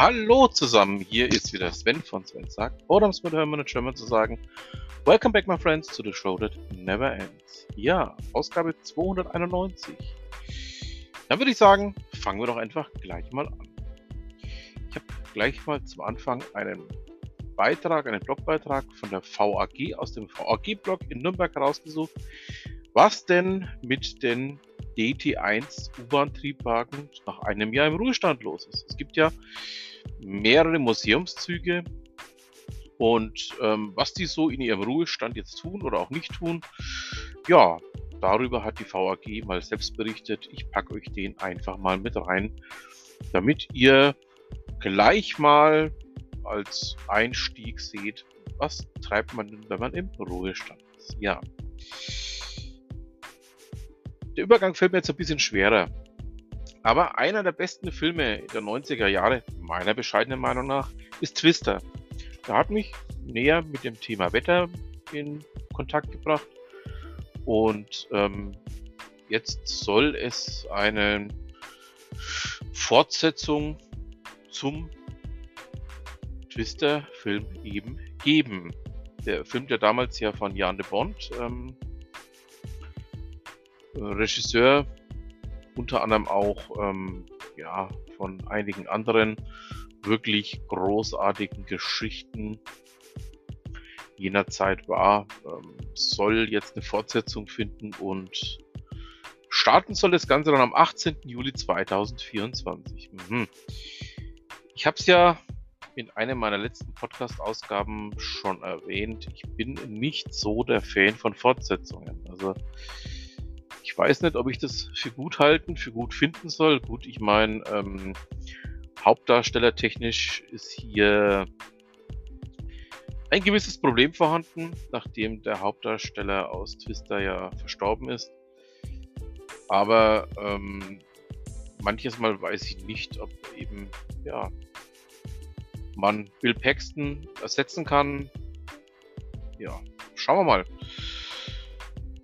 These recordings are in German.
Hallo zusammen, hier ist wieder Sven von Sven sagt, oder um es mit Hermann und German zu sagen, Welcome back my friends to the show that never ends. Ja, Ausgabe 291. Dann würde ich sagen, fangen wir doch einfach gleich mal an. Ich habe gleich mal zum Anfang einen Beitrag, einen Blogbeitrag von der VAG aus dem VAG-Blog in Nürnberg rausgesucht, was denn mit den DT1 U-Bahn-Triebwagen nach einem Jahr im Ruhestand los ist. Es gibt ja mehrere Museumszüge und ähm, was die so in ihrem Ruhestand jetzt tun oder auch nicht tun, ja, darüber hat die VAG mal selbst berichtet. Ich packe euch den einfach mal mit rein, damit ihr gleich mal als Einstieg seht, was treibt man wenn man im Ruhestand ist. Ja. Der Übergang fällt mir jetzt ein bisschen schwerer. Aber einer der besten Filme der 90er Jahre, meiner bescheidenen Meinung nach, ist Twister. Der hat mich näher mit dem Thema Wetter in Kontakt gebracht. Und ähm, jetzt soll es eine Fortsetzung zum Twister-Film eben geben. Der Film, der damals ja von Jan de Bond ähm, Regisseur, unter anderem auch ähm, ja, von einigen anderen wirklich großartigen Geschichten jener Zeit war, ähm, soll jetzt eine Fortsetzung finden und starten soll das Ganze dann am 18. Juli 2024. Mhm. Ich habe es ja in einer meiner letzten Podcast-Ausgaben schon erwähnt. Ich bin nicht so der Fan von Fortsetzungen. Also ich weiß nicht, ob ich das für gut halten, für gut finden soll. Gut, ich meine, ähm, Hauptdarstellertechnisch ist hier ein gewisses Problem vorhanden, nachdem der Hauptdarsteller aus Twister ja verstorben ist. Aber ähm, manches Mal weiß ich nicht, ob eben ja man Bill Paxton ersetzen kann. Ja, schauen wir mal.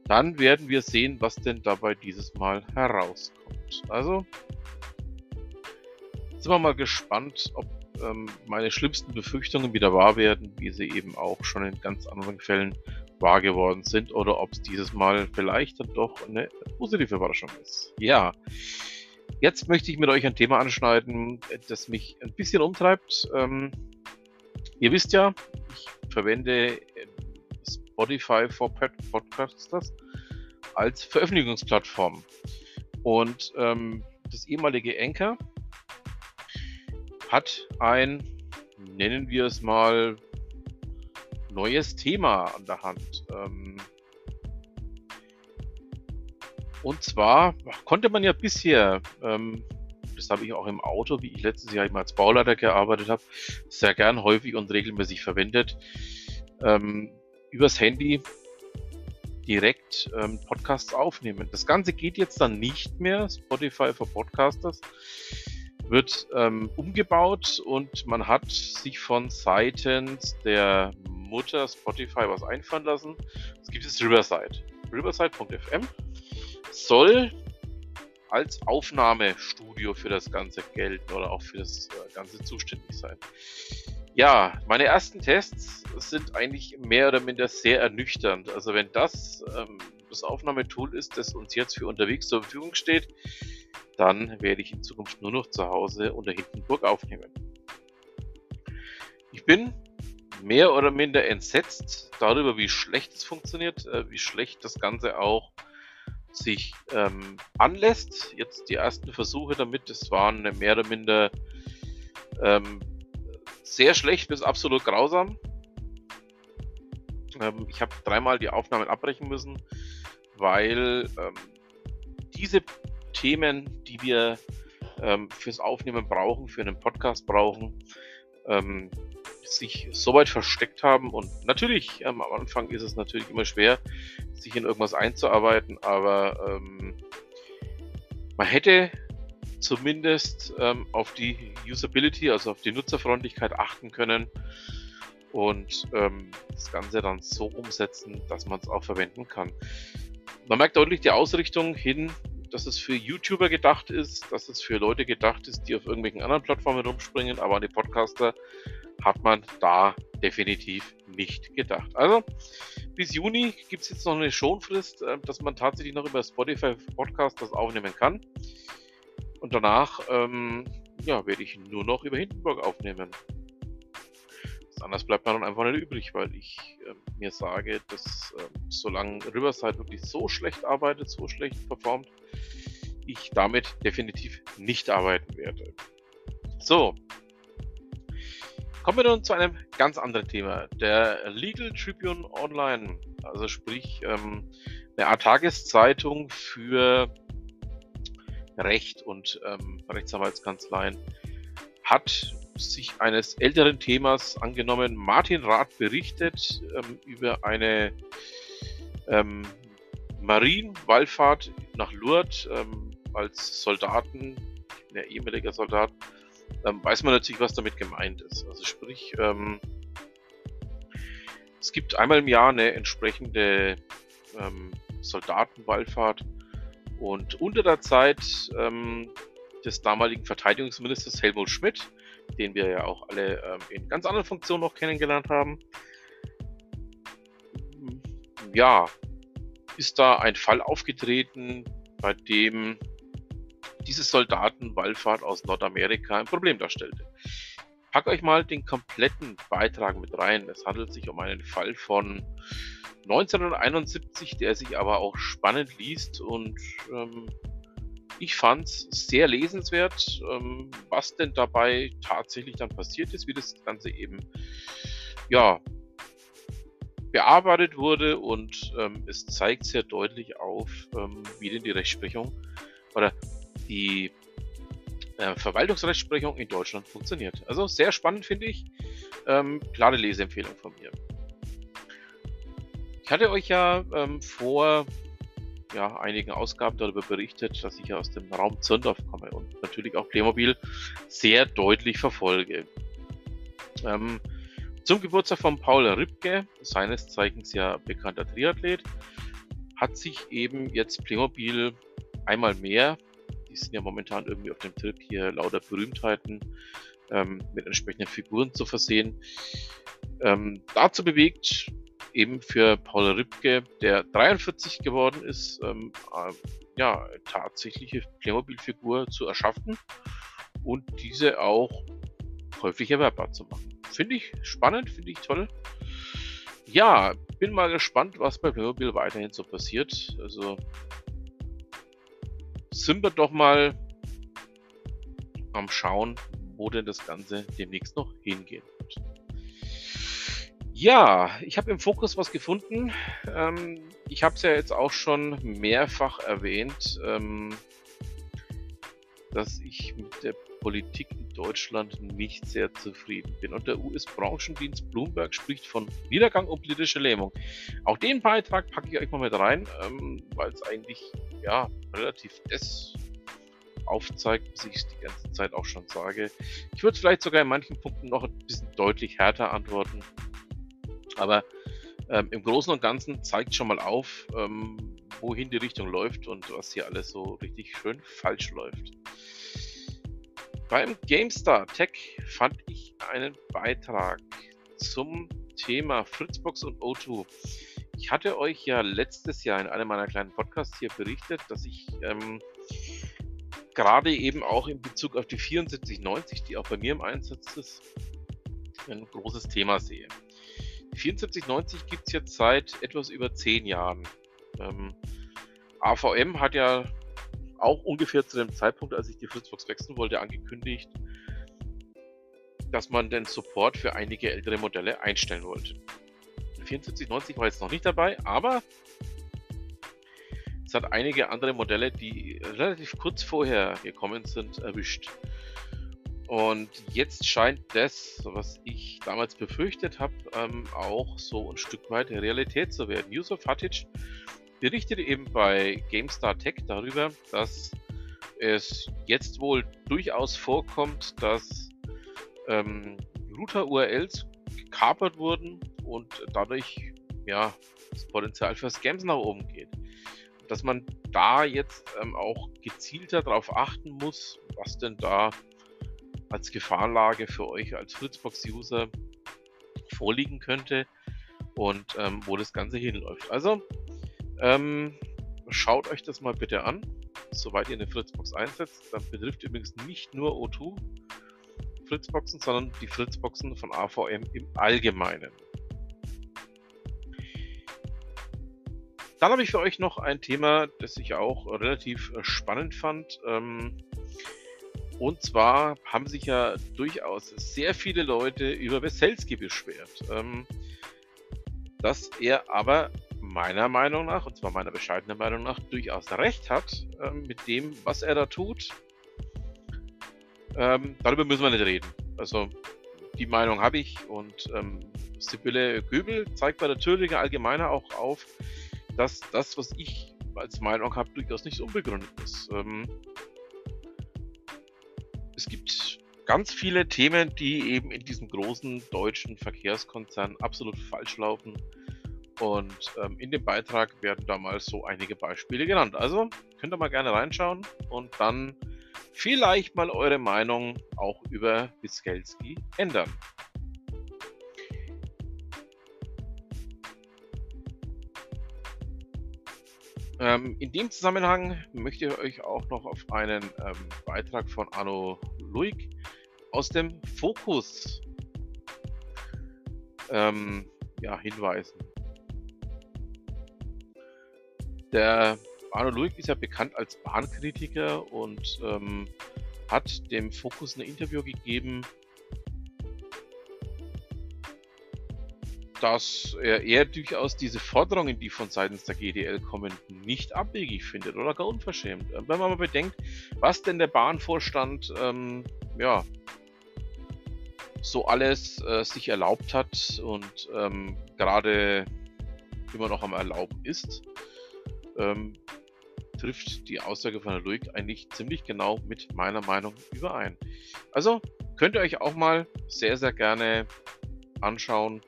Dann werden wir sehen, was denn dabei dieses Mal herauskommt. Also sind wir mal gespannt, ob ähm, meine schlimmsten Befürchtungen wieder wahr werden, wie sie eben auch schon in ganz anderen Fällen wahr geworden sind, oder ob es dieses Mal vielleicht dann doch eine positive Überraschung ist. Ja, jetzt möchte ich mit euch ein Thema anschneiden, das mich ein bisschen umtreibt. Ähm, ihr wisst ja, ich verwende Spotify for Podcasters als Veröffentlichungsplattform. Und ähm, das ehemalige Anchor hat ein, nennen wir es mal, neues Thema an der Hand. Ähm, und zwar konnte man ja bisher, ähm, das habe ich auch im Auto, wie ich letztes Jahr immer als Bauleiter gearbeitet habe, sehr gern häufig und regelmäßig verwendet, ähm, übers Handy direkt ähm, Podcasts aufnehmen. Das Ganze geht jetzt dann nicht mehr. Spotify für Podcasters wird ähm, umgebaut und man hat sich von seitens der Mutter Spotify was einfallen lassen. Es gibt jetzt Riverside. Riverside.fm soll als Aufnahmestudio für das Ganze gelten oder auch für das äh, Ganze zuständig sein. Ja, meine ersten Tests sind eigentlich mehr oder minder sehr ernüchternd. Also wenn das ähm, das Aufnahmetool ist, das uns jetzt für unterwegs zur Verfügung steht, dann werde ich in Zukunft nur noch zu Hause unter Hindenburg aufnehmen. Ich bin mehr oder minder entsetzt darüber, wie schlecht es funktioniert, äh, wie schlecht das Ganze auch sich ähm, anlässt. Jetzt die ersten Versuche damit, das waren mehr oder minder ähm, sehr schlecht bis absolut grausam. Ähm, ich habe dreimal die Aufnahmen abbrechen müssen, weil ähm, diese Themen, die wir ähm, fürs Aufnehmen brauchen, für einen Podcast brauchen, ähm, sich so weit versteckt haben. Und natürlich, ähm, am Anfang ist es natürlich immer schwer, sich in irgendwas einzuarbeiten, aber ähm, man hätte zumindest ähm, auf die Usability, also auf die Nutzerfreundlichkeit achten können und ähm, das Ganze dann so umsetzen, dass man es auch verwenden kann. Man merkt deutlich die Ausrichtung hin, dass es für YouTuber gedacht ist, dass es für Leute gedacht ist, die auf irgendwelchen anderen Plattformen rumspringen, aber an die Podcaster hat man da definitiv nicht gedacht. Also bis Juni gibt es jetzt noch eine Schonfrist, äh, dass man tatsächlich noch über Spotify Podcast das aufnehmen kann. Und danach ähm, ja, werde ich nur noch über Hindenburg aufnehmen. Anders bleibt mir dann einfach nicht übrig, weil ich äh, mir sage, dass äh, solange Riverside wirklich so schlecht arbeitet, so schlecht performt, ich damit definitiv nicht arbeiten werde. So, Kommen wir nun zu einem ganz anderen Thema. Der Legal Tribune Online, also sprich ähm, eine Art Tageszeitung für Recht und ähm, Rechtsanwaltskanzleien, hat sich eines älteren Themas angenommen. Martin Rath berichtet ähm, über eine ähm, Marienwallfahrt nach Lourdes ähm, als Soldaten, der ehemaliger Soldat, ähm, weiß man natürlich, was damit gemeint ist. Also sprich, ähm, es gibt einmal im Jahr eine entsprechende ähm, Soldatenwallfahrt und unter der Zeit ähm, des damaligen Verteidigungsministers Helmut Schmidt, den wir ja auch alle ähm, in ganz anderen Funktionen noch kennengelernt haben, ja, ist da ein Fall aufgetreten, bei dem diese Soldatenwallfahrt aus Nordamerika ein Problem darstellte. Pack euch mal den kompletten Beitrag mit rein. Es handelt sich um einen Fall von 1971, der sich aber auch spannend liest und ähm, ich fand es sehr lesenswert, ähm, was denn dabei tatsächlich dann passiert ist, wie das Ganze eben ja bearbeitet wurde und ähm, es zeigt sehr deutlich auf, ähm, wie denn die Rechtsprechung oder die äh, Verwaltungsrechtsprechung in Deutschland funktioniert. Also sehr spannend finde ich. Ähm, klare Leseempfehlung von mir. Ich hatte euch ja ähm, vor ja, einigen Ausgaben darüber berichtet, dass ich aus dem Raum Zirndorf komme und natürlich auch Playmobil sehr deutlich verfolge. Ähm, zum Geburtstag von Paul Ripke, seines Zeichens ja bekannter Triathlet, hat sich eben jetzt Playmobil einmal mehr die sind ja momentan irgendwie auf dem Trip hier lauter Berühmtheiten ähm, mit entsprechenden Figuren zu versehen. Ähm, dazu bewegt, eben für Paul Ripke, der 43 geworden ist, ähm, äh, ja, tatsächliche Playmobil-Figur zu erschaffen und diese auch häufig erwerbbar zu machen. Finde ich spannend, finde ich toll. Ja, bin mal gespannt, was bei Playmobil weiterhin so passiert. Also sind wir doch mal am Schauen, wo denn das Ganze demnächst noch hingehen wird. Ja, ich habe im Fokus was gefunden. Ähm, ich habe es ja jetzt auch schon mehrfach erwähnt, ähm, dass ich mit der Politik in Deutschland nicht sehr zufrieden bin. Und der US-Branchendienst Bloomberg spricht von Niedergang und politischer Lähmung. Auch den Beitrag packe ich euch mal mit rein, ähm, weil es eigentlich ja, relativ das aufzeigt, was ich die ganze Zeit auch schon sage. Ich würde vielleicht sogar in manchen Punkten noch ein bisschen deutlich härter antworten. Aber ähm, im Großen und Ganzen zeigt schon mal auf, ähm, wohin die Richtung läuft und was hier alles so richtig schön falsch läuft. Beim GameStar Tech fand ich einen Beitrag zum Thema Fritzbox und O2. Ich hatte euch ja letztes Jahr in einem meiner kleinen Podcasts hier berichtet, dass ich ähm, gerade eben auch in Bezug auf die 7490, die auch bei mir im Einsatz ist, ein großes Thema sehe. Die 7490 gibt es jetzt seit etwas über zehn Jahren. Ähm, AVM hat ja auch ungefähr zu dem Zeitpunkt, als ich die Fritzbox wechseln wollte, angekündigt, dass man den Support für einige ältere Modelle einstellen wollte. 7490 war jetzt noch nicht dabei, aber es hat einige andere Modelle, die relativ kurz vorher gekommen sind, erwischt. Und jetzt scheint das, was ich damals befürchtet habe, ähm, auch so ein Stück weit Realität zu werden. Yusuf Hatic berichtete eben bei GameStar Tech darüber, dass es jetzt wohl durchaus vorkommt, dass ähm, Router-URLs gekapert wurden und dadurch ja das Potenzial für Scams nach oben geht. Dass man da jetzt ähm, auch gezielter darauf achten muss, was denn da als Gefahrenlage für euch als Fritzbox-User vorliegen könnte und ähm, wo das Ganze hinläuft. Also ähm, schaut euch das mal bitte an, soweit ihr eine Fritzbox einsetzt. Das betrifft übrigens nicht nur O2 Fritzboxen, sondern die Fritzboxen von AVM im Allgemeinen. Dann habe ich für euch noch ein Thema, das ich auch relativ äh, spannend fand. Ähm, und zwar haben sich ja durchaus sehr viele Leute über Weselski beschwert. Ähm, dass er aber meiner Meinung nach, und zwar meiner bescheidenen Meinung nach, durchaus recht hat ähm, mit dem, was er da tut. Ähm, darüber müssen wir nicht reden. Also die Meinung habe ich und ähm, Sibylle Göbel zeigt bei der Thüringer Allgemeiner auch auf, dass das, was ich als Meinung habe, durchaus nicht unbegründet ist. Ähm, es gibt ganz viele Themen, die eben in diesem großen deutschen Verkehrskonzern absolut falsch laufen. Und ähm, in dem Beitrag werden da mal so einige Beispiele genannt. Also könnt ihr mal gerne reinschauen und dann vielleicht mal eure Meinung auch über Biskelski ändern. Ähm, in dem Zusammenhang möchte ich euch auch noch auf einen ähm, Beitrag von Arno Luig aus dem Fokus ähm, ja, hinweisen. Der Arno Luig ist ja bekannt als Bahnkritiker und ähm, hat dem Fokus ein Interview gegeben, dass er, er durchaus diese Forderungen, die von seitens der GDL kommen, nicht abwegig findet oder gar unverschämt. Äh, wenn man mal bedenkt, was denn der Bahnvorstand ähm, ja, so alles äh, sich erlaubt hat und ähm, gerade immer noch am Erlauben ist, ähm, trifft die Aussage von Herrn Luig eigentlich ziemlich genau mit meiner Meinung überein. Also könnt ihr euch auch mal sehr, sehr gerne anschauen,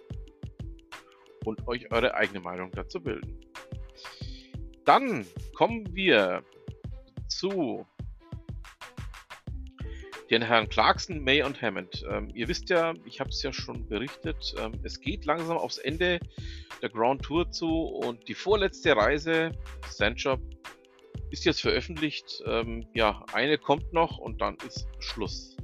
und euch eure eigene Meinung dazu bilden. Dann kommen wir zu den Herrn Clarkson, May und Hammond. Ähm, ihr wisst ja, ich habe es ja schon berichtet, ähm, es geht langsam aufs Ende der Grand Tour zu und die vorletzte Reise, Sandjob, ist jetzt veröffentlicht. Ähm, ja, eine kommt noch und dann ist Schluss.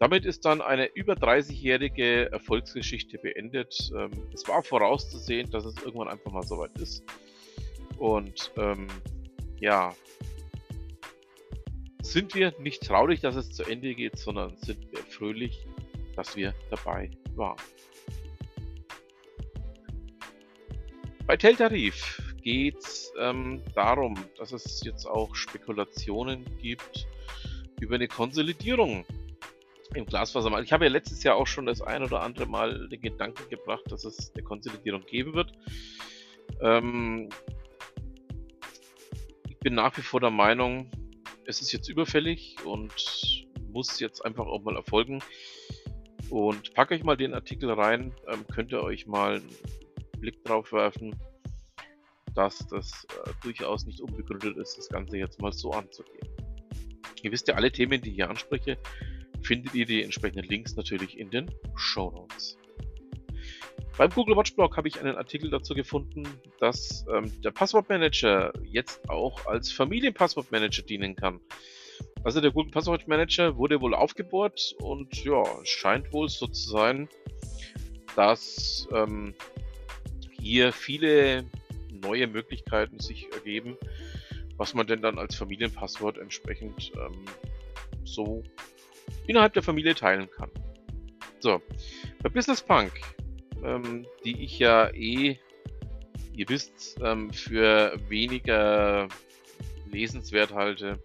Damit ist dann eine über 30-jährige Erfolgsgeschichte beendet. Ähm, es war vorauszusehen, dass es irgendwann einfach mal soweit ist. Und ähm, ja, sind wir nicht traurig, dass es zu Ende geht, sondern sind wir fröhlich, dass wir dabei waren. Bei Teltarif geht es ähm, darum, dass es jetzt auch Spekulationen gibt über eine Konsolidierung im Glasfasermarkt. Ich habe ja letztes Jahr auch schon das ein oder andere Mal den Gedanken gebracht, dass es eine Konsolidierung geben wird. Ähm, ich bin nach wie vor der Meinung, es ist jetzt überfällig und muss jetzt einfach auch mal erfolgen. Und packe euch mal den Artikel rein, ähm, könnt ihr euch mal einen Blick drauf werfen, dass das äh, durchaus nicht unbegründet ist, das Ganze jetzt mal so anzugehen. Ihr wisst ja, alle Themen, die ich hier anspreche, findet ihr die entsprechenden Links natürlich in den Show Notes. Beim Google Watch Blog habe ich einen Artikel dazu gefunden, dass ähm, der Passwortmanager jetzt auch als Familienpasswortmanager dienen kann. Also der Google Passwort Manager wurde wohl aufgebohrt und ja, scheint wohl so zu sein, dass ähm, hier viele neue Möglichkeiten sich ergeben, was man denn dann als Familienpasswort entsprechend ähm, so innerhalb der Familie teilen kann. So, bei Business Punk, ähm, die ich ja eh, ihr wisst, ähm, für weniger lesenswert halte,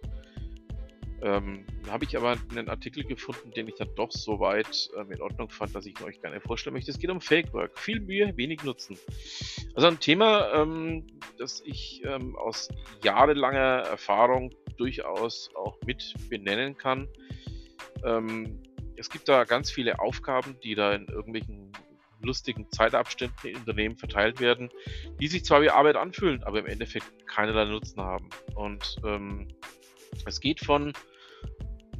ähm, habe ich aber einen Artikel gefunden, den ich dann doch so weit ähm, in Ordnung fand, dass ich ihn euch gerne vorstellen möchte. Es geht um Fake Work. Viel Mühe, wenig Nutzen. Also ein Thema, ähm, das ich ähm, aus jahrelanger Erfahrung durchaus auch mit benennen kann. Ähm, es gibt da ganz viele Aufgaben, die da in irgendwelchen lustigen Zeitabständen in Unternehmen verteilt werden, die sich zwar wie Arbeit anfühlen, aber im Endeffekt keinerlei Nutzen haben. Und ähm, es geht von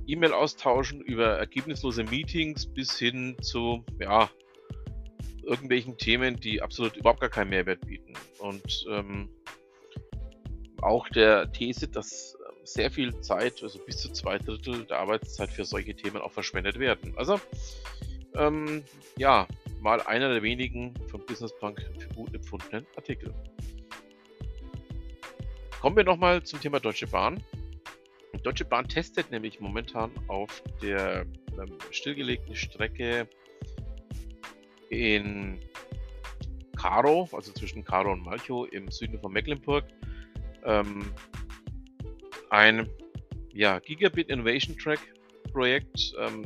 E-Mail austauschen über ergebnislose Meetings bis hin zu ja, irgendwelchen Themen, die absolut überhaupt gar keinen Mehrwert bieten. Und ähm, auch der These, dass ähm, sehr viel Zeit, also bis zu zwei Drittel der Arbeitszeit für solche Themen auch verschwendet werden. Also ähm, ja, mal einer der wenigen von Business Punk für gut empfundenen Artikel. Kommen wir nochmal zum Thema Deutsche Bahn. Die Deutsche Bahn testet nämlich momentan auf der ähm, stillgelegten Strecke in Karo, also zwischen Karo und Malchow im Süden von Mecklenburg, ähm, ein ja, Gigabit Innovation Track Projekt. Ähm,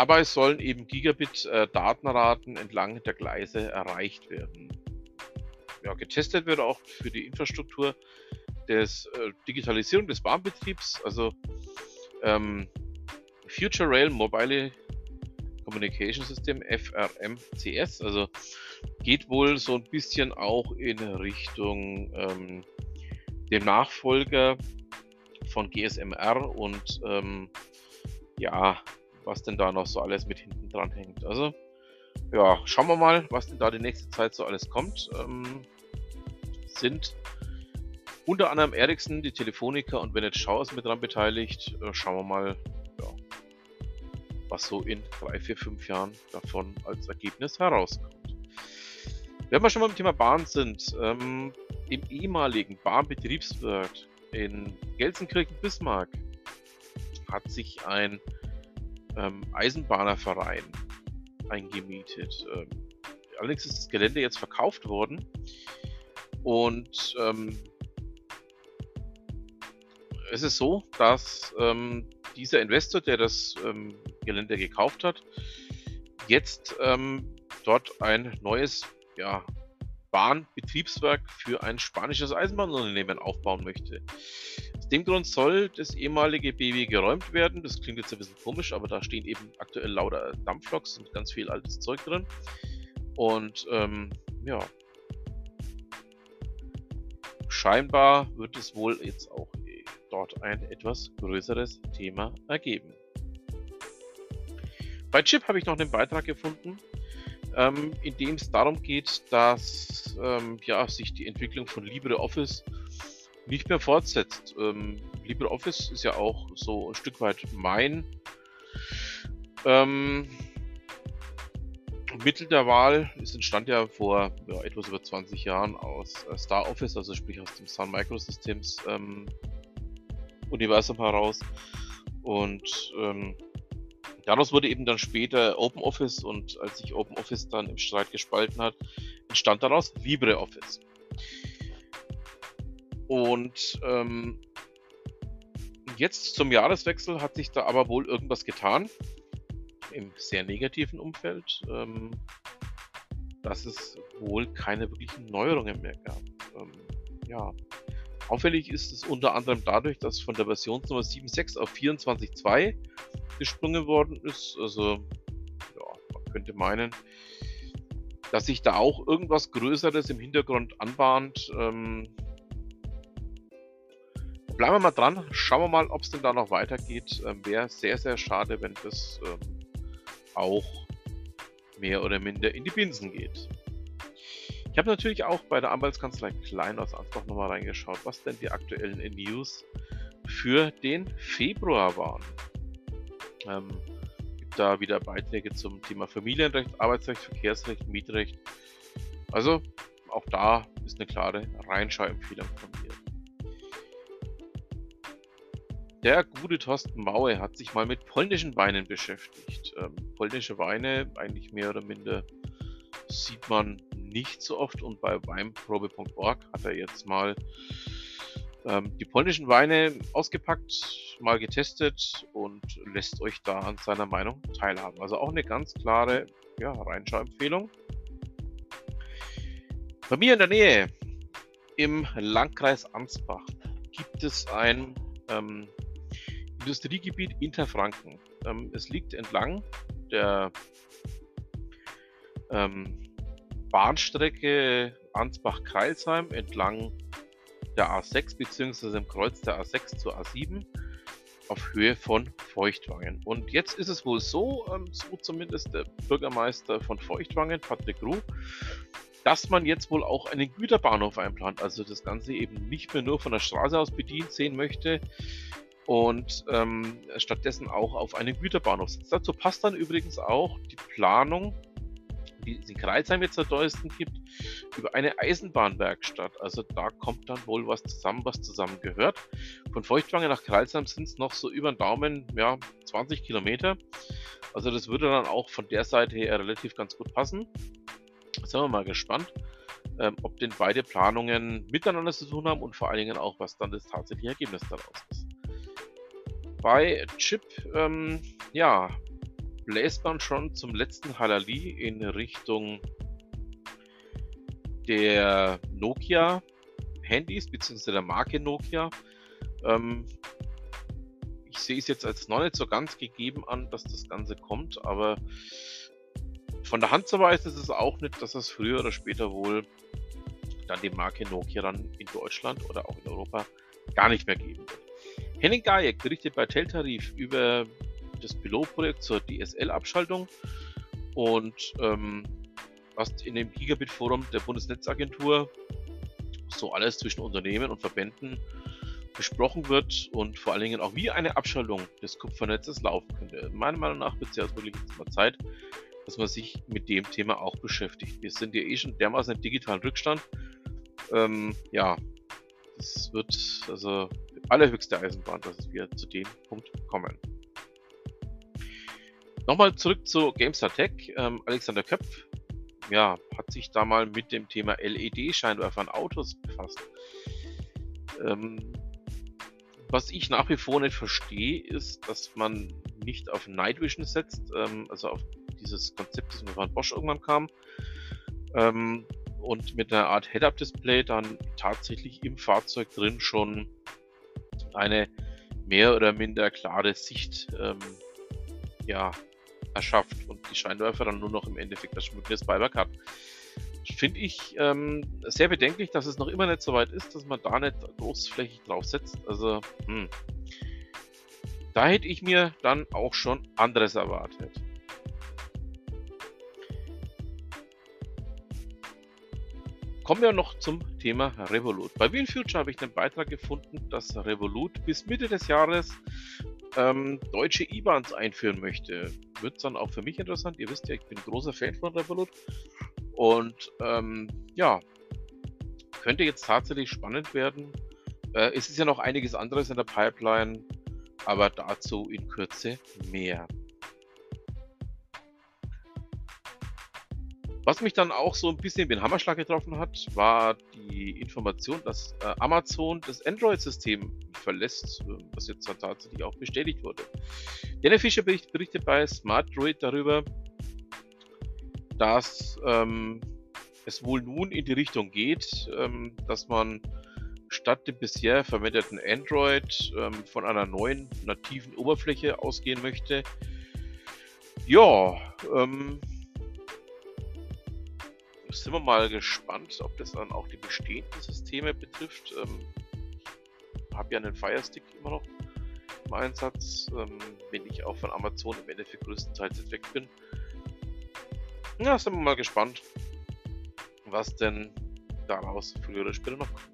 dabei sollen eben Gigabit-Datenraten äh, entlang der Gleise erreicht werden. Ja, getestet wird auch für die Infrastruktur des äh, Digitalisierung des Bahnbetriebs, also ähm, Future Rail Mobile Communication System, FRMCS, also geht wohl so ein bisschen auch in Richtung ähm, dem Nachfolger von GSMR und ähm, ja, was denn da noch so alles mit hinten dran hängt. Also ja, schauen wir mal, was denn da die nächste Zeit so alles kommt. Ähm, sind unter anderem Ericsson, die Telefonica und Venet Schauers mit dran beteiligt. Äh, schauen wir mal, was so in drei, vier, fünf Jahren davon als Ergebnis herauskommt. Wenn wir schon mal beim Thema Bahn sind, ähm, im ehemaligen Bahnbetriebswirt in Gelsenkirchen-Bismarck hat sich ein ähm, Eisenbahnerverein eingemietet. Ähm, allerdings ist das Gelände jetzt verkauft worden und ähm, es ist so, dass ähm, dieser Investor, der das ähm, Gelände gekauft hat, jetzt ähm, dort ein neues ja, Bahnbetriebswerk für ein spanisches Eisenbahnunternehmen aufbauen möchte. Dem Grund soll das ehemalige BW geräumt werden. Das klingt jetzt ein bisschen komisch, aber da stehen eben aktuell lauter Dampfloks und ganz viel altes Zeug drin. Und ähm, ja, scheinbar wird es wohl jetzt auch dort ein etwas größeres Thema ergeben. Bei Chip habe ich noch einen Beitrag gefunden, ähm, in dem es darum geht, dass ähm, ja, sich die Entwicklung von LibreOffice nicht mehr fortsetzt. Ähm, LibreOffice ist ja auch so ein Stück weit mein ähm, Mittel der Wahl. Es entstand ja vor ja, etwas über 20 Jahren aus äh, Star also sprich aus dem Sun Microsystems ähm, Universum heraus. Und ähm, daraus wurde eben dann später OpenOffice und als sich OpenOffice dann im Streit gespalten hat, entstand daraus LibreOffice. Und ähm, jetzt zum Jahreswechsel hat sich da aber wohl irgendwas getan im sehr negativen Umfeld, ähm, dass es wohl keine wirklichen Neuerungen mehr gab. Ähm, ja, Auffällig ist es unter anderem dadurch, dass von der Versionsnummer 7.6 auf 24.2 gesprungen worden ist. Also, ja, man könnte meinen, dass sich da auch irgendwas Größeres im Hintergrund anbahnt. Ähm, bleiben wir mal dran, schauen wir mal, ob es denn da noch weitergeht. Ähm, Wäre sehr, sehr schade, wenn das ähm, auch mehr oder minder in die Binsen geht. Ich habe natürlich auch bei der Anwaltskanzlei Klein aus Ansbach nochmal reingeschaut, was denn die aktuellen News für den Februar waren. Ähm, gibt da wieder Beiträge zum Thema Familienrecht, Arbeitsrecht, Verkehrsrecht, Mietrecht. Also auch da ist eine klare Reinschauempfehlung von Der gute Thorsten Maue hat sich mal mit polnischen Weinen beschäftigt. Ähm, polnische Weine, eigentlich mehr oder minder, sieht man nicht so oft und bei weinprobe.org hat er jetzt mal ähm, die polnischen Weine ausgepackt, mal getestet und lässt euch da an seiner Meinung teilhaben. Also auch eine ganz klare ja, Reinschau-Empfehlung. Bei mir in der Nähe im Landkreis Ansbach gibt es ein ähm, Industriegebiet Interfranken. Ähm, es liegt entlang der ähm, Bahnstrecke Ansbach-Kreilsheim entlang der A6 bzw. im Kreuz der A6 zur A7 auf Höhe von Feuchtwangen. Und jetzt ist es wohl so, ähm, so zumindest der Bürgermeister von Feuchtwangen, Patrick Ruh, dass man jetzt wohl auch einen Güterbahnhof einplant, also das Ganze eben nicht mehr nur von der Straße aus bedient sehen möchte und ähm, stattdessen auch auf einen Güterbahnhof setzt. Dazu passt dann übrigens auch die Planung die es in Kreisheim jetzt am neuesten gibt, über eine Eisenbahnwerkstatt. Also da kommt dann wohl was zusammen, was zusammengehört. Von Feuchtwange nach Kreisheim sind es noch so über den Daumen, ja, 20 Kilometer. Also das würde dann auch von der Seite her relativ ganz gut passen. Sind wir mal gespannt, ähm, ob denn beide Planungen miteinander zu tun haben und vor allen Dingen auch, was dann das tatsächliche Ergebnis daraus ist. Bei Chip, ähm, ja, bläst man schon zum letzten Halali in Richtung der Nokia-Handys, beziehungsweise der Marke Nokia. Ähm, ich sehe es jetzt als noch nicht so ganz gegeben an, dass das Ganze kommt, aber von der Hand zu weisen ist es auch nicht, dass es früher oder später wohl dann die Marke Nokia dann in Deutschland oder auch in Europa gar nicht mehr geben wird. Henning Gajek berichtet bei Teltarif über das Pilotprojekt zur DSL-Abschaltung und ähm, was in dem Gigabit-Forum der Bundesnetzagentur so alles zwischen Unternehmen und Verbänden besprochen wird und vor allen Dingen auch wie eine Abschaltung des Kupfernetzes laufen könnte. Meiner Meinung nach wird es ja wirklich jetzt mal Zeit, dass man sich mit dem Thema auch beschäftigt. Wir sind ja eh schon dermaßen im digitalen Rückstand. Ähm, ja, es wird also allerhöchste Eisenbahn, dass wir zu dem Punkt kommen. Nochmal zurück zu GameStar Tech. Ähm, Alexander Köpf ja, hat sich da mal mit dem Thema LED-Scheinwerfer an Autos befasst. Ähm, was ich nach wie vor nicht verstehe, ist, dass man nicht auf Night Vision setzt, ähm, also auf dieses Konzept, das von Bosch irgendwann kam, ähm, und mit einer Art Head-Up-Display dann tatsächlich im Fahrzeug drin schon eine mehr oder minder klare Sicht ähm, ja, erschafft und die Scheinwerfer dann nur noch im Endeffekt das schmückendes Beiwerk hat. Finde ich ähm, sehr bedenklich, dass es noch immer nicht so weit ist, dass man da nicht großflächig draufsetzt. Also, hm. da hätte ich mir dann auch schon anderes erwartet. Kommen wir noch zum Thema Revolut. Bei WinFuture habe ich einen Beitrag gefunden, dass Revolut bis Mitte des Jahres ähm, deutsche IBANs einführen möchte, wird dann auch für mich interessant. Ihr wisst ja, ich bin ein großer Fan von Revolut. Und ähm, ja, könnte jetzt tatsächlich spannend werden. Äh, es ist ja noch einiges anderes in der Pipeline, aber dazu in Kürze mehr. Was mich dann auch so ein bisschen den Hammerschlag getroffen hat, war die Information, dass äh, Amazon das Android-System verlässt, äh, was jetzt tatsächlich auch bestätigt wurde. Daniel Fischer bericht, berichtet bei SmartDroid darüber, dass ähm, es wohl nun in die Richtung geht, ähm, dass man statt dem bisher verwendeten Android ähm, von einer neuen nativen Oberfläche ausgehen möchte. Ja, ähm, sind wir mal gespannt, ob das dann auch die bestehenden Systeme betrifft. Ähm, habe ja einen Fire Stick immer noch im Einsatz, ähm, wenn ich auch von Amazon im Endeffekt größtenteils weg bin. Ja, sind wir mal gespannt, was denn daraus früher oder später noch kommt.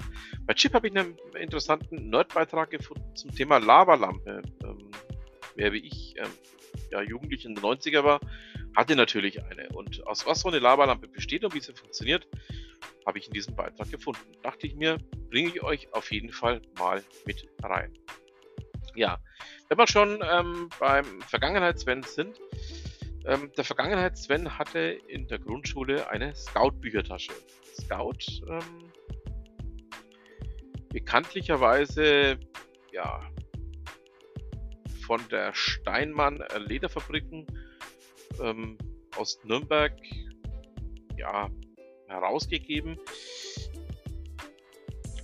Bei Chip habe ich einen interessanten Nerd-Beitrag gefunden zum Thema Lavalampe. Ähm, wer wie ich ähm, ja, jugendlich in den 90er war, hatte natürlich eine. Und aus was so eine Lavalampe besteht und wie sie funktioniert, habe ich in diesem Beitrag gefunden. Dachte ich mir, bringe ich euch auf jeden Fall mal mit rein. Ja, wenn wir schon ähm, beim Vergangenheits-Sven sind, ähm, der Vergangenheits-Sven hatte in der Grundschule eine Scout-Büchertasche. Scout, ähm, bekanntlicherweise, ja, von der Steinmann Lederfabriken ähm, aus Nürnberg ja, herausgegeben.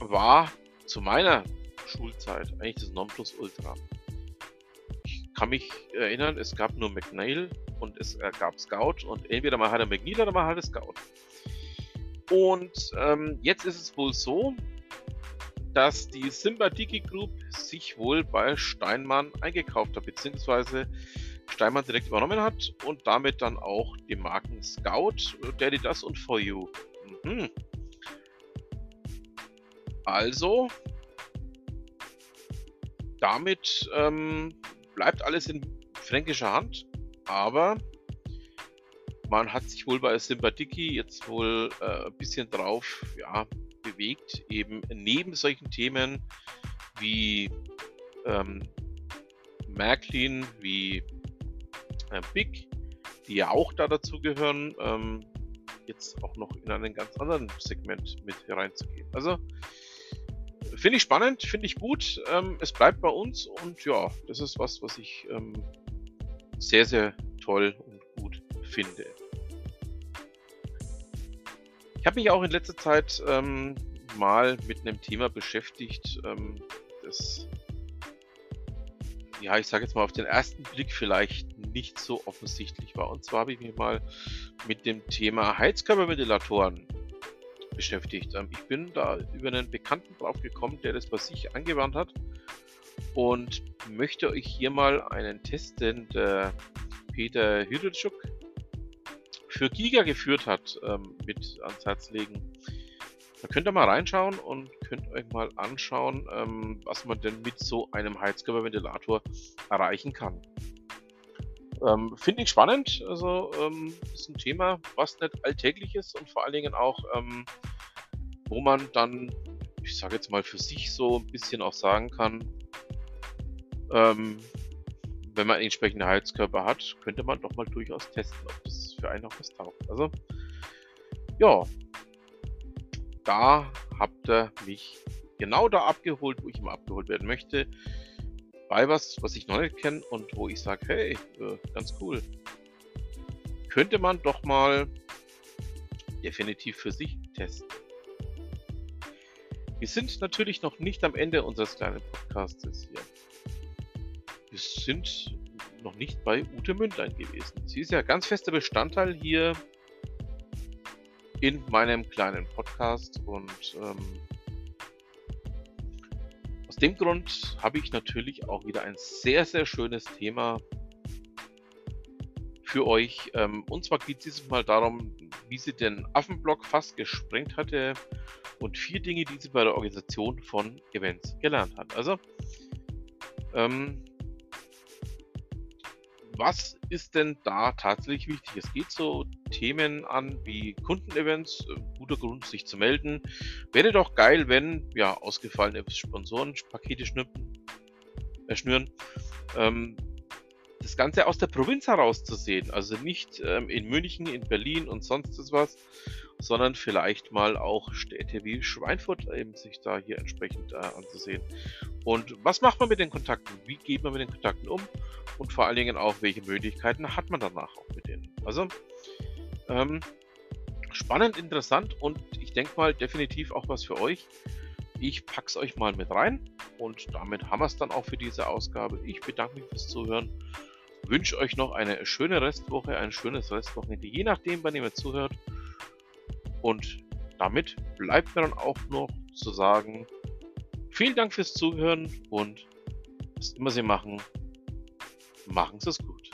War zu meiner Schulzeit eigentlich das Nonplusultra. Ich kann mich erinnern, es gab nur McNeil und es gab Scout und entweder mal hat er McNeil oder mal hat er Scout. Und ähm, jetzt ist es wohl so, dass die Sympathiki Group sich wohl bei Steinmann eingekauft hat, beziehungsweise Steinmann direkt übernommen hat und damit dann auch die Marken Scout, Daddy Das und For You. Mhm. Also, damit ähm, bleibt alles in fränkischer Hand, aber man hat sich wohl bei Sympathiki jetzt wohl äh, ein bisschen drauf ja, bewegt, eben neben solchen Themen wie ähm, Märklin, wie Big, die ja auch da dazu gehören, ähm, jetzt auch noch in einen ganz anderen Segment mit hereinzugehen. Also finde ich spannend, finde ich gut. Ähm, es bleibt bei uns und ja, das ist was, was ich ähm, sehr, sehr toll und gut finde. Ich habe mich auch in letzter Zeit ähm, mal mit einem Thema beschäftigt, ähm, das, ja, ich sage jetzt mal auf den ersten Blick vielleicht nicht so offensichtlich war. Und zwar habe ich mich mal mit dem Thema Heizkörperventilatoren beschäftigt. Ähm, ich bin da über einen Bekannten drauf gekommen, der das bei sich angewandt hat und möchte euch hier mal einen Test, den der Peter Hüdelschuk für Giga geführt hat, ähm, mit ans Herz legen. Da könnt ihr mal reinschauen und könnt euch mal anschauen, ähm, was man denn mit so einem Heizkörperventilator erreichen kann. Ähm, Finde ich spannend. Also ähm, ist ein Thema, was nicht alltäglich ist und vor allen Dingen auch, ähm, wo man dann, ich sage jetzt mal für sich so ein bisschen auch sagen kann, ähm, wenn man entsprechende Heizkörper hat, könnte man doch mal durchaus testen, ob das für einen auch was taugt. Also, ja, da habt ihr mich genau da abgeholt, wo ich immer abgeholt werden möchte. Bei was, was ich noch nicht kenne und wo ich sage, hey, äh, ganz cool. Könnte man doch mal definitiv für sich testen. Wir sind natürlich noch nicht am Ende unseres kleinen Podcasts hier wir sind noch nicht bei Ute Mündlein gewesen. Sie ist ja ganz fester Bestandteil hier in meinem kleinen Podcast und ähm, aus dem Grund habe ich natürlich auch wieder ein sehr, sehr schönes Thema für euch. Ähm, und zwar geht es dieses Mal darum, wie sie den Affenblock fast gesprengt hatte und vier Dinge, die sie bei der Organisation von Events gelernt hat. Also, ähm, was ist denn da tatsächlich wichtig? Es geht so Themen an wie Kundenevents, äh, guter Grund, sich zu melden. Wäre doch geil, wenn ja ausgefallene Sponsoren Pakete schnüppen, äh, schnüren. Ähm, das Ganze aus der Provinz heraus zu sehen. Also nicht ähm, in München, in Berlin und sonst was, sondern vielleicht mal auch Städte wie Schweinfurt eben sich da hier entsprechend äh, anzusehen. Und was macht man mit den Kontakten? Wie geht man mit den Kontakten um? Und vor allen Dingen auch, welche Möglichkeiten hat man danach auch mit denen? Also, ähm, spannend, interessant und ich denke mal definitiv auch was für euch. Ich pack's euch mal mit rein und damit haben wir es dann auch für diese Ausgabe. Ich bedanke mich fürs Zuhören wünsche euch noch eine schöne Restwoche, ein schönes Restwochenende, je nachdem, wann ihr mir zuhört. Und damit bleibt mir dann auch noch zu sagen, vielen Dank fürs Zuhören und was immer Sie machen, machen Sie es gut.